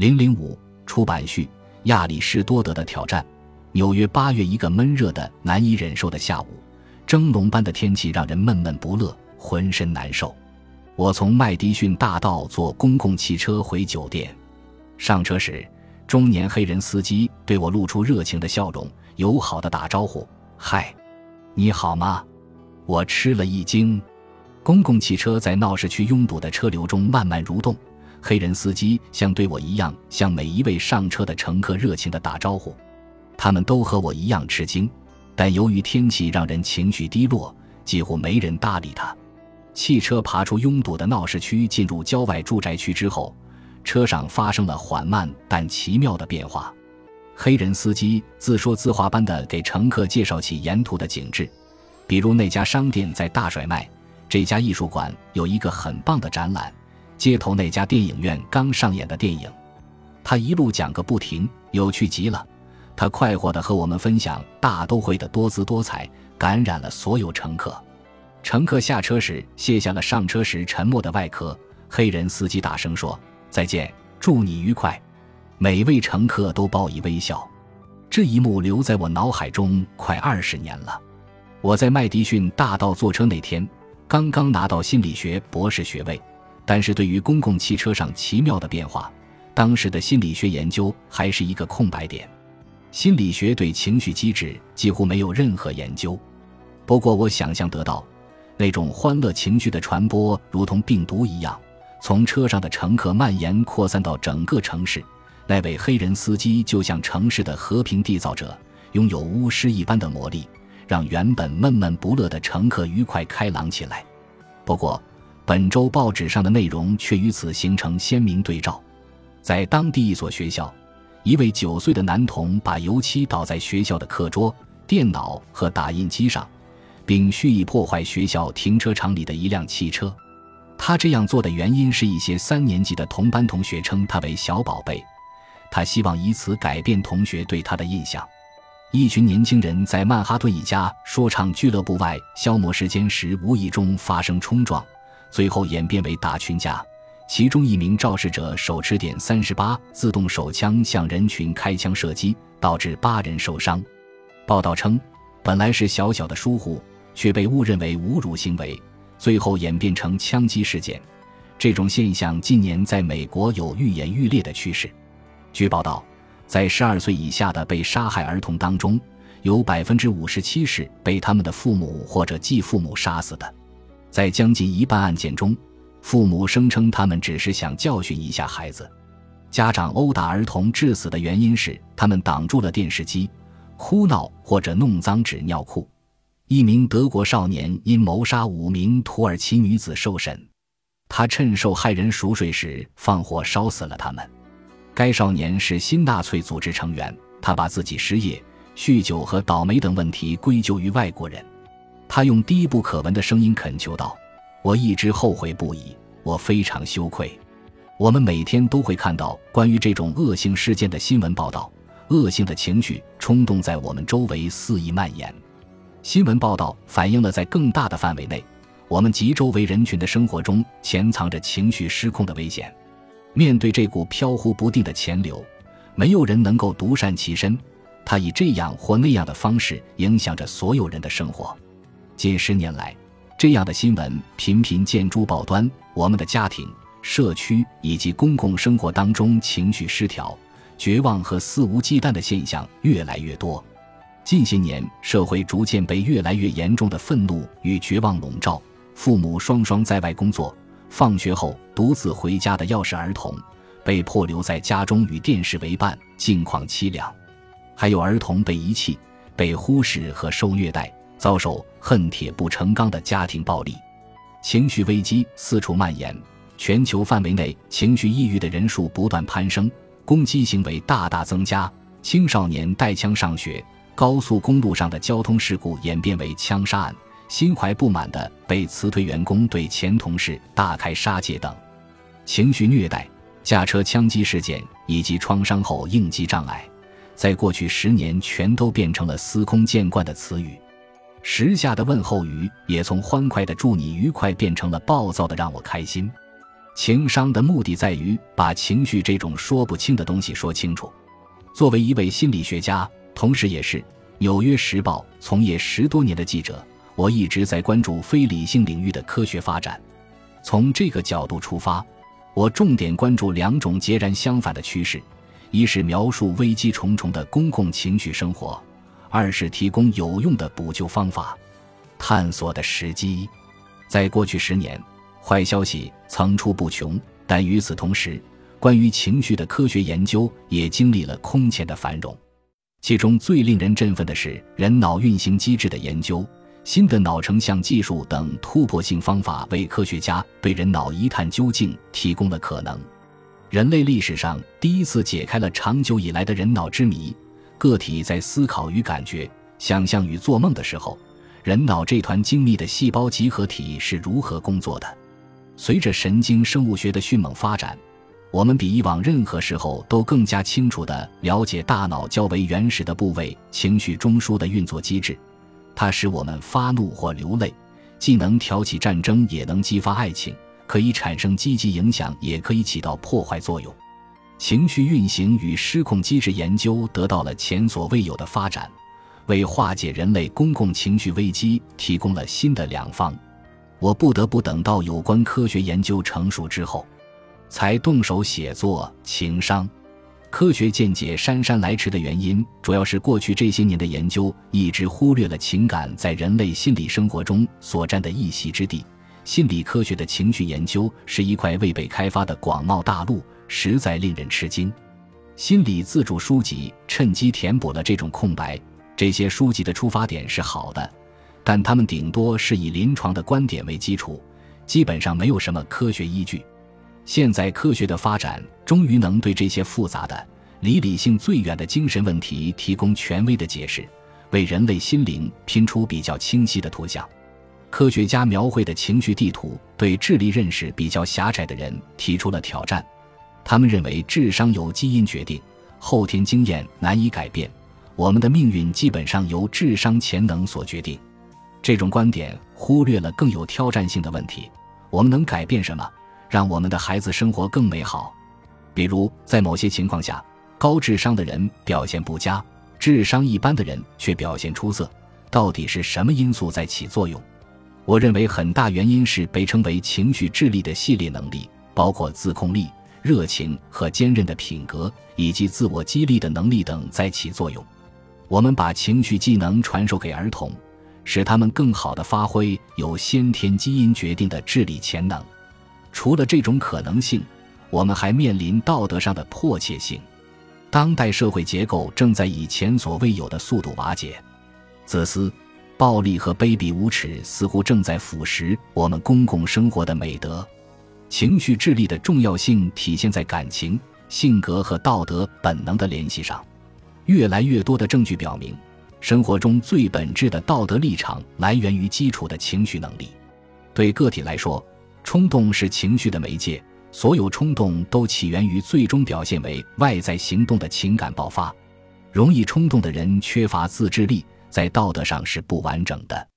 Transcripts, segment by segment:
零零五出版序：亚里士多德的挑战。纽约八月一个闷热的、难以忍受的下午，蒸笼般的天气让人闷闷不乐，浑身难受。我从麦迪逊大道坐公共汽车回酒店，上车时，中年黑人司机对我露出热情的笑容，友好的打招呼：“嗨，你好吗？”我吃了一惊。公共汽车在闹市区拥堵的车流中慢慢蠕动。黑人司机像对我一样，向每一位上车的乘客热情地打招呼。他们都和我一样吃惊，但由于天气让人情绪低落，几乎没人搭理他。汽车爬出拥堵的闹市区，进入郊外住宅区之后，车上发生了缓慢但奇妙的变化。黑人司机自说自话般地给乘客介绍起沿途的景致，比如那家商店在大甩卖，这家艺术馆有一个很棒的展览。街头那家电影院刚上演的电影，他一路讲个不停，有趣极了。他快活地和我们分享大都会的多姿多彩，感染了所有乘客。乘客下车时卸下了上车时沉默的外壳。黑人司机大声说：“再见，祝你愉快。”每位乘客都报以微笑。这一幕留在我脑海中快二十年了。我在麦迪逊大道坐车那天，刚刚拿到心理学博士学位。但是对于公共汽车上奇妙的变化，当时的心理学研究还是一个空白点。心理学对情绪机制几乎没有任何研究。不过我想象得到，那种欢乐情绪的传播如同病毒一样，从车上的乘客蔓延扩散到整个城市。那位黑人司机就像城市的和平缔造者，拥有巫师一般的魔力，让原本闷闷不乐的乘客愉快开朗起来。不过。本周报纸上的内容却与此形成鲜明对照。在当地一所学校，一位九岁的男童把油漆倒在学校的课桌、电脑和打印机上，并蓄意破坏学校停车场里的一辆汽车。他这样做的原因是一些三年级的同班同学称他为“小宝贝”，他希望以此改变同学对他的印象。一群年轻人在曼哈顿一家说唱俱乐部外消磨时间时，无意中发生冲撞。最后演变为打群架，其中一名肇事者手持点三十八自动手枪向人群开枪射击，导致八人受伤。报道称，本来是小小的疏忽，却被误认为侮辱行为，最后演变成枪击事件。这种现象近年在美国有愈演愈烈的趋势。据报道，在十二岁以下的被杀害儿童当中，有百分之五十七是被他们的父母或者继父母杀死的。在将近一半案件中，父母声称他们只是想教训一下孩子。家长殴打儿童致死的原因是他们挡住了电视机、哭闹或者弄脏纸尿裤。一名德国少年因谋杀五名土耳其女子受审，他趁受害人熟睡时放火烧死了他们。该少年是新纳粹组织成员，他把自己失业、酗酒和倒霉等问题归咎于外国人。他用低不可闻的声音恳求道：“我一直后悔不已，我非常羞愧。我们每天都会看到关于这种恶性事件的新闻报道，恶性的情绪冲动在我们周围肆意蔓延。新闻报道反映了在更大的范围内，我们及周围人群的生活中潜藏着情绪失控的危险。面对这股飘忽不定的钱流，没有人能够独善其身，他以这样或那样的方式影响着所有人的生活。”近十年来，这样的新闻频频见诸报端。我们的家庭、社区以及公共生活当中，情绪失调、绝望和肆无忌惮的现象越来越多。近些年，社会逐渐被越来越严重的愤怒与绝望笼罩。父母双双在外工作，放学后独自回家的钥匙儿童，被迫留在家中与电视为伴，境况凄凉。还有儿童被遗弃、被忽视和受虐待。遭受恨铁不成钢的家庭暴力，情绪危机四处蔓延，全球范围内情绪抑郁的人数不断攀升，攻击行为大大增加，青少年带枪上学，高速公路上的交通事故演变为枪杀案，心怀不满的被辞退员工对前同事大开杀戒等，情绪虐待、驾车枪击事件以及创伤后应激障碍，在过去十年全都变成了司空见惯的词语。时下的问候语也从欢快的“祝你愉快”变成了暴躁的“让我开心”。情商的目的在于把情绪这种说不清的东西说清楚。作为一位心理学家，同时也是《纽约时报》从业十多年的记者，我一直在关注非理性领域的科学发展。从这个角度出发，我重点关注两种截然相反的趋势：一是描述危机重重的公共情绪生活，二是提供有用的补救方法。探索的时机，在过去十年。坏消息层出不穷，但与此同时，关于情绪的科学研究也经历了空前的繁荣。其中最令人振奋的是人脑运行机制的研究，新的脑成像技术等突破性方法为科学家对人脑一探究竟提供了可能。人类历史上第一次解开了长久以来的人脑之谜：个体在思考与感觉、想象与做梦的时候，人脑这团精密的细胞集合体是如何工作的。随着神经生物学的迅猛发展，我们比以往任何时候都更加清楚地了解大脑较为原始的部位——情绪中枢的运作机制。它使我们发怒或流泪，既能挑起战争，也能激发爱情，可以产生积极影响，也可以起到破坏作用。情绪运行与失控机制研究得到了前所未有的发展，为化解人类公共情绪危机提供了新的良方。我不得不等到有关科学研究成熟之后，才动手写作。情商，科学见解姗姗来迟的原因，主要是过去这些年的研究一直忽略了情感在人类心理生活中所占的一席之地。心理科学的情绪研究是一块未被开发的广袤大陆，实在令人吃惊。心理自助书籍趁机填补了这种空白。这些书籍的出发点是好的。但他们顶多是以临床的观点为基础，基本上没有什么科学依据。现在科学的发展终于能对这些复杂的、离理性最远的精神问题提供权威的解释，为人类心灵拼出比较清晰的图像。科学家描绘的情绪地图对智力认识比较狭窄的人提出了挑战。他们认为智商由基因决定，后天经验难以改变，我们的命运基本上由智商潜能所决定。这种观点忽略了更有挑战性的问题：我们能改变什么，让我们的孩子生活更美好？比如，在某些情况下，高智商的人表现不佳，智商一般的人却表现出色。到底是什么因素在起作用？我认为很大原因是被称为情绪智力的系列能力，包括自控力、热情和坚韧的品格，以及自我激励的能力等在起作用。我们把情绪技能传授给儿童。使他们更好地发挥有先天基因决定的智力潜能。除了这种可能性，我们还面临道德上的迫切性。当代社会结构正在以前所未有的速度瓦解，自私、暴力和卑鄙无耻似乎正在腐蚀我们公共生活的美德。情绪智力的重要性体现在感情、性格和道德本能的联系上。越来越多的证据表明。生活中最本质的道德立场来源于基础的情绪能力。对个体来说，冲动是情绪的媒介。所有冲动都起源于最终表现为外在行动的情感爆发。容易冲动的人缺乏自制力，在道德上是不完整的。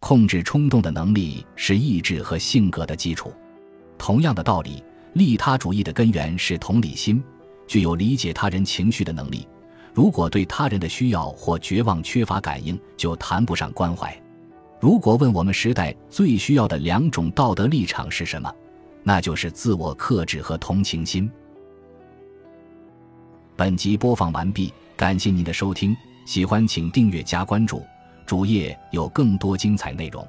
控制冲动的能力是意志和性格的基础。同样的道理，利他主义的根源是同理心，具有理解他人情绪的能力。如果对他人的需要或绝望缺乏感应，就谈不上关怀。如果问我们时代最需要的两种道德立场是什么，那就是自我克制和同情心。本集播放完毕，感谢您的收听，喜欢请订阅加关注，主页有更多精彩内容。